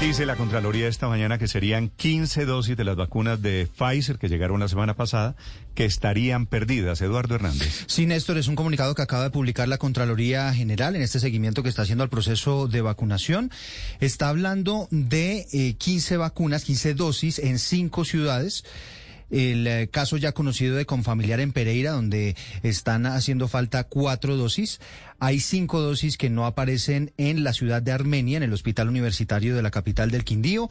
Dice la Contraloría esta mañana que serían 15 dosis de las vacunas de Pfizer que llegaron la semana pasada que estarían perdidas. Eduardo Hernández. Sí, Néstor, es un comunicado que acaba de publicar la Contraloría General en este seguimiento que está haciendo al proceso de vacunación. Está hablando de eh, 15 vacunas, 15 dosis en cinco ciudades. El eh, caso ya conocido de Confamiliar en Pereira, donde están haciendo falta cuatro dosis. Hay cinco dosis que no aparecen en la ciudad de Armenia, en el Hospital Universitario de la capital del Quindío.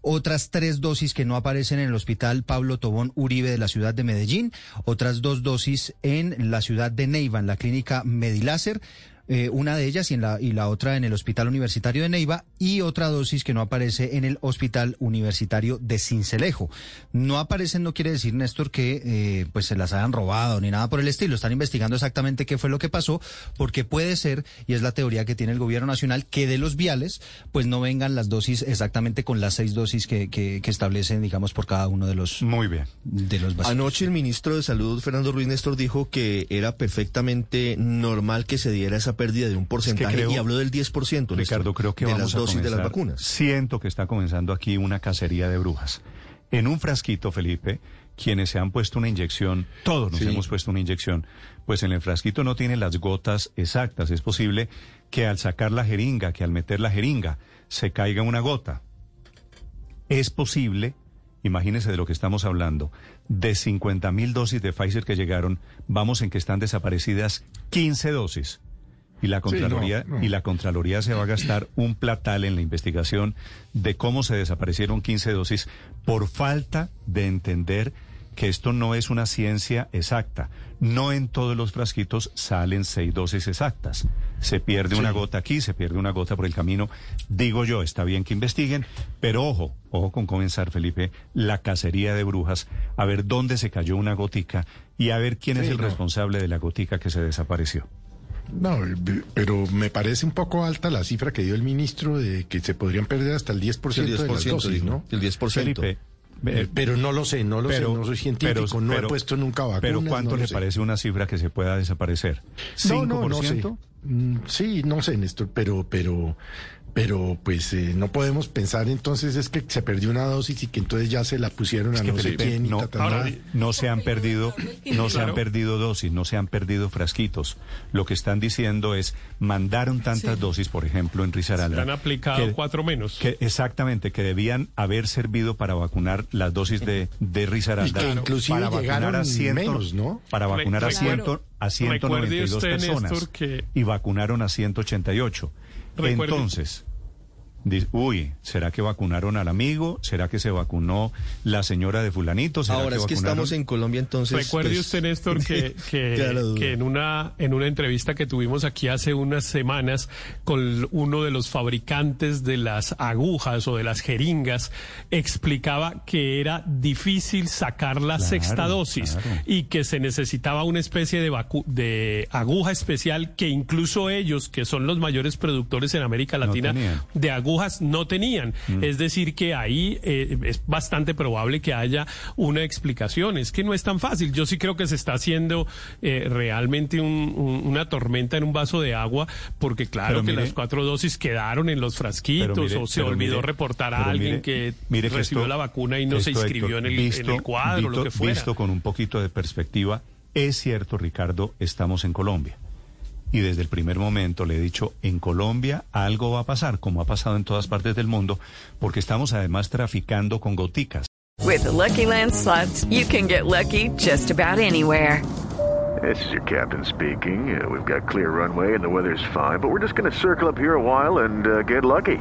Otras tres dosis que no aparecen en el Hospital Pablo Tobón Uribe de la ciudad de Medellín. Otras dos dosis en la ciudad de Neiva, en la clínica Mediláser eh, una de ellas y, en la, y la otra en el Hospital Universitario de Neiva y otra dosis que no aparece en el Hospital Universitario de Cincelejo. No aparecen no quiere decir, Néstor, que eh, pues se las hayan robado ni nada por el estilo. Están investigando exactamente qué fue lo que pasó, porque puede ser, y es la teoría que tiene el gobierno nacional, que de los viales pues no vengan las dosis exactamente con las seis dosis que, que, que establecen, digamos, por cada uno de los, Muy bien. de los. Anoche el ministro de Salud, Fernando Ruiz Néstor, dijo que era perfectamente normal que se diera esa pérdida de un porcentaje creo- y habló del 10%. Néstor, Ricardo, creo que de vamos las a dosis de las comenzar. vacunas. Siento que está comenzando aquí una cacería de brujas. En un frasquito, Felipe, quienes se han puesto una inyección, todos nos Sí. hemos puesto una inyección, pues en el frasquito no tiene las gotas exactas. Es posible que al sacar la jeringa, que al meter la jeringa, se caiga una gota. Es posible, imagínese de lo que estamos hablando, de 50 mil dosis de Pfizer que llegaron, vamos en que están desaparecidas 15 dosis. Y la Contraloría, y la Contraloría se va a gastar un platal en la investigación de cómo se desaparecieron 15 dosis por falta de entender que esto no es una ciencia exacta. No en todos los frasquitos salen seis dosis exactas. Se pierde una gota aquí, se pierde una gota por el camino. Digo yo, está bien que investiguen, pero ojo, ojo con comenzar, Felipe, la cacería de brujas, a ver dónde se cayó una gotica y a ver quién es el no. responsable de la gotica que se desapareció. No, pero me parece un poco alta la cifra que dio el ministro de que se podrían perder hasta el 10%, El de las 10%, dosis, dijo, ¿no? el 10%. Felipe, Eh, eh, pero no lo sé, no lo sé, no soy científico, no he puesto nunca vacunas. Pero ¿cuánto no le sé. parece una cifra que se pueda desaparecer? No, no, no sé. ¿5%? Mm, Sí, no sé, Néstor, pero, pero, pero, pues eh, no podemos pensar entonces es que se perdió una dosis y que entonces ya se la pusieron a Es que, no sé quién y no, no se han perdido, no se han perdido dosis, no se han perdido frasquitos. Lo que están diciendo es mandaron tantas dosis, por ejemplo, en Risaralda. Se han aplicado que- cuatro menos. que exactamente, que debían haber servido para vacunar las dosis de, de Risaralda. Y que inclusive para vacunar a ciento, menos, ¿no? Para vacunar a, Re- ciento, a Recuerde 192 usted, personas. Néstor, que- Y vacunaron a 188. Recuerde- Entonces, uy, ¿será que vacunaron al amigo? ¿Será que se vacunó la señora de fulanito? ¿Será Ahora es que vacunaron- estamos en Colombia, entonces. Recuerde pues, usted, Néstor, que, que, en una en una entrevista que tuvimos aquí hace unas semanas con uno de los fabricantes de las agujas o de las jeringas, explicaba que era difícil sacar la Claro, sexta dosis claro. y que se necesitaba una especie de, vacu- de aguja especial que incluso ellos, que son los mayores productores en América Latina de agujas, no tenían. Es decir, que ahí eh, es bastante probable que haya una explicación. Es que no es tan fácil. Yo sí creo que se está haciendo eh, realmente un- un- una tormenta en un vaso de agua, porque claro que las cuatro dosis quedaron en los frasquitos mire- o se olvidó mire- reportar a alguien que mire que recibió esto- la vacuna y no se inscribió Héctor, en, el, en el cuadro, visto- lo que fuera. Visto con un poquito de perspectiva, es cierto, Ricardo, estamos en Colombia. Y desde el primer momento le he dicho, en Colombia algo va a pasar, como ha pasado en todas partes del mundo, porque estamos además traficando con goticas. With the Lucky Land slots, you can get lucky just about anywhere. This is your captain speaking. Uh, we've got clear runway and the weather's fine, but we're just going to circle up here a while and uh, get lucky.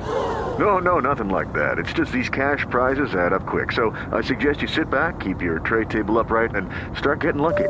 No, no, nothing like that. It's just these cash prizes add up quick. So I suggest you sit back, keep your tray table upright, and start getting lucky.